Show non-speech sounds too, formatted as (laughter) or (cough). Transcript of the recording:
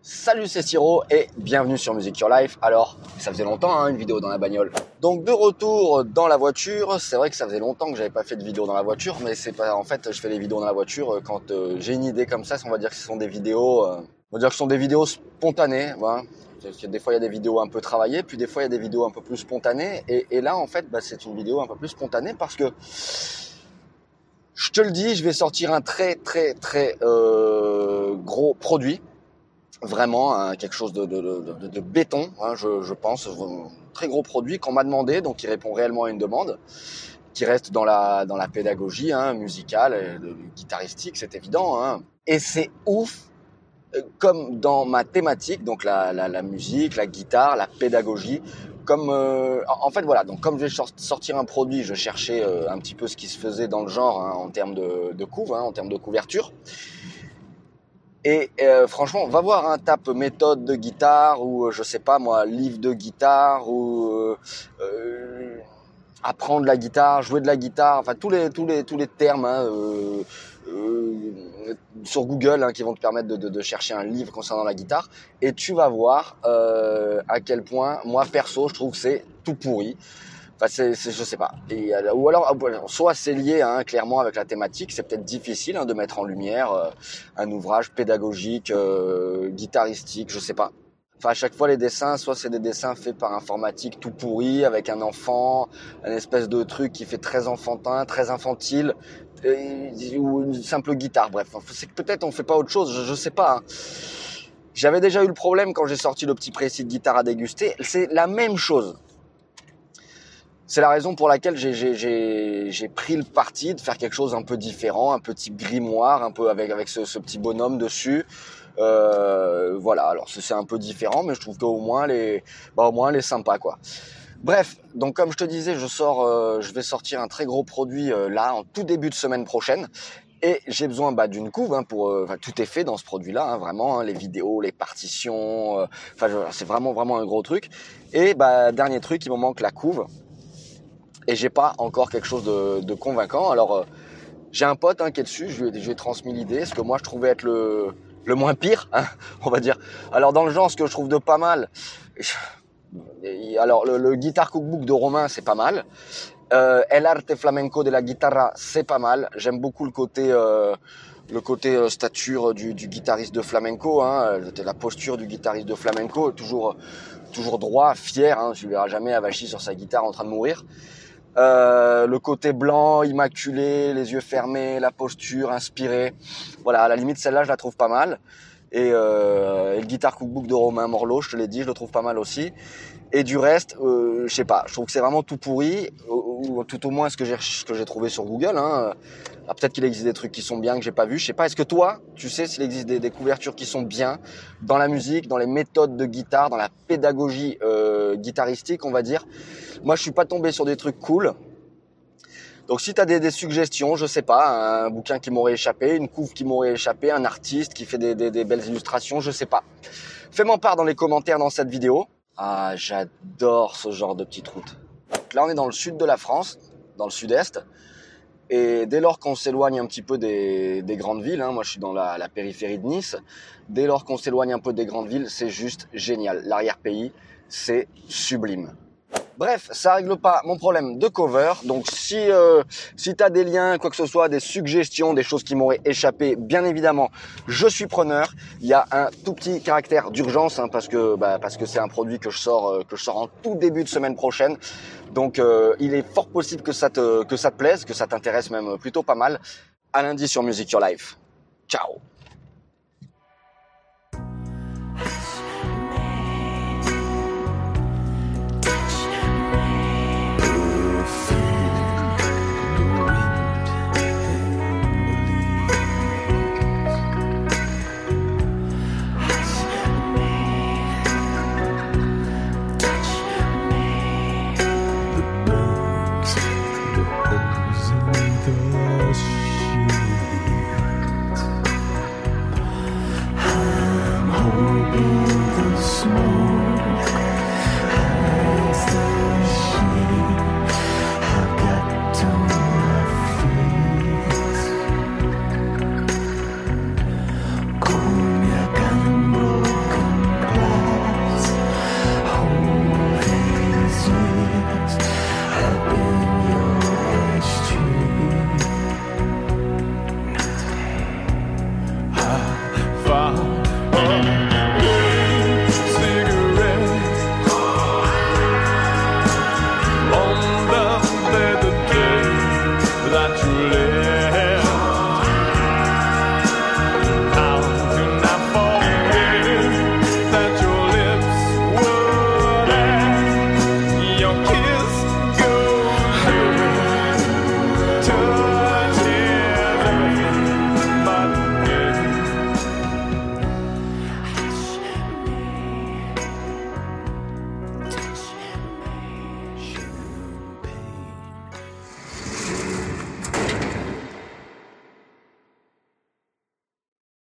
Salut c'est Siro et bienvenue sur Music Your Life. Alors, ça faisait longtemps hein, une vidéo dans la bagnole. Donc de retour dans la voiture, c'est vrai que ça faisait longtemps que j'avais pas fait de vidéo dans la voiture, mais c'est pas en fait je fais des vidéos dans la voiture quand euh, j'ai une idée comme ça, on va dire que ce sont des vidéos euh, on va dire que ce sont des vidéos spontanées, voilà. Des fois il y a des vidéos un peu travaillées, puis des fois il y a des vidéos un peu plus spontanées et, là en fait bah, c'est une vidéo un peu plus spontanée parce que je te le dis, je vais sortir un très très très euh, gros produit vraiment hein, quelque chose de, de, de, de béton, hein, je, je, pense, très gros produit qu'on m'a demandé, donc qui répond réellement à une demande, qui reste dans la dans la pédagogie hein, musicale, guitaristique, c'est évident. Hein. Et c'est ouf, euh, comme dans ma thématique, donc la, la, la musique, la guitare, la pédagogie. Comme euh, en fait voilà, donc comme je vais sortir un produit, je cherchais euh, un petit peu ce qui se faisait dans le genre hein, en termes de, de couve, hein, en termes de couverture. Et euh, franchement, va voir un hein, tape méthode de guitare ou euh, je sais pas moi, livre de guitare ou euh, euh, apprendre la guitare, jouer de la guitare, enfin tous les tous les tous les termes hein, sur Google hein, qui vont te permettre de, chercher un livre concernant la guitare et tu vas voir à quel point moi perso je trouve que c'est tout pourri. Enfin, c'est, je sais pas. Et, euh, ou alors, soit c'est lié hein, clairement avec la thématique, c'est peut-être difficile hein, de mettre en lumière euh, un ouvrage pédagogique, euh, guitaristique, je sais pas. Enfin, à chaque fois, les dessins, soit c'est des dessins faits par informatique tout pourri, avec un enfant, un espèce de truc qui fait très enfantin, très infantile, ou une simple guitare. Bref, c'est que peut-être on fait pas autre chose, je, je sais pas. Hein. J'avais déjà eu le problème quand j'ai sorti le petit précis de guitare à déguster. C'est la même chose c'est la raison pour laquelle j'ai pris le parti de faire quelque chose un peu différent, un petit grimoire, un peu avec avec ce, petit bonhomme dessus. Euh, voilà, alors c'est un peu différent, mais je trouve qu'au moins les, bah au moins les sympa quoi. Bref, donc comme je te disais, je sors, euh, je vais sortir un très gros produit euh, là en tout début de semaine prochaine. Et j'ai besoin bah, d'une couve hein, pour, euh, tout est fait dans ce produit-là, hein, vraiment hein, les vidéos, les partitions, euh, enfin c'est vraiment vraiment un gros truc. Et bah dernier truc, il me manque la couve et j'ai pas encore quelque chose de, de convaincant. Alors euh, j'ai un pote hein, qui est dessus, je lui, ai, ai transmis l'idée, ce que moi je trouvais être le, le moins pire, hein, (laughs) on va dire. Alors dans le genre, ce que je trouve de pas mal, alors le, le Guitar Cookbook de Romain, c'est pas mal. Euh, El Arte Flamenco de la Guitarra, c'est pas mal. J'aime beaucoup le côté euh, le côté euh, stature du, du, guitariste de flamenco, hein, la posture du guitariste de flamenco, toujours toujours droit, fier. Hein, tu verras jamais avachi sur sa guitare en train de mourir. Euh, le côté blanc, immaculé, les yeux fermés, la posture inspirée. Voilà, à la limite celle-là je la trouve pas mal. Et, euh, le guitar cookbook de Romain Morlot, je te l'ai dit, je le trouve pas mal aussi. Et du reste, euh, je sais pas, je trouve que c'est vraiment tout pourri, ou, ou, tout au moins ce que j'ai trouvé sur Google. Hein. Ah, peut-être qu'il existe des trucs qui sont bien que j'ai pas vu, je sais pas. Est-ce que toi, tu sais s'il existe des, des, couvertures qui sont bien dans la musique, dans les méthodes de guitare, dans la pédagogie guitaristique, on va dire. Moi, je suis pas tombé sur des trucs cool. Donc si tu as des, suggestions, je sais pas, un bouquin qui m'aurait échappé, une couve qui m'aurait échappé, un artiste qui fait des, belles illustrations, je sais pas. Fais-moi part dans les commentaires dans cette vidéo. Ah, j'adore ce genre de petite route. Là, on est dans le sud de la France, dans le sud-est. Et dès lors qu'on s'éloigne un petit peu des, des grandes villes, hein, moi je suis dans la, la, périphérie de Nice, dès lors qu'on s'éloigne un peu des grandes villes, c'est juste génial. L'arrière-pays, c'est sublime. Bref, ça règle pas mon problème de cover. Donc si euh, si tu as des liens, quoi que ce soit, des suggestions, des choses qui m'auraient échappé, bien évidemment, je suis preneur. Il y a un tout petit caractère d'urgence hein, parce que bah, parce que c'est un produit que je sors euh, que je sors en tout début de semaine prochaine. Donc euh, il est fort possible que ça te que ça te plaise, que ça t'intéresse même plutôt pas mal. À lundi sur Music Your Life. Ciao.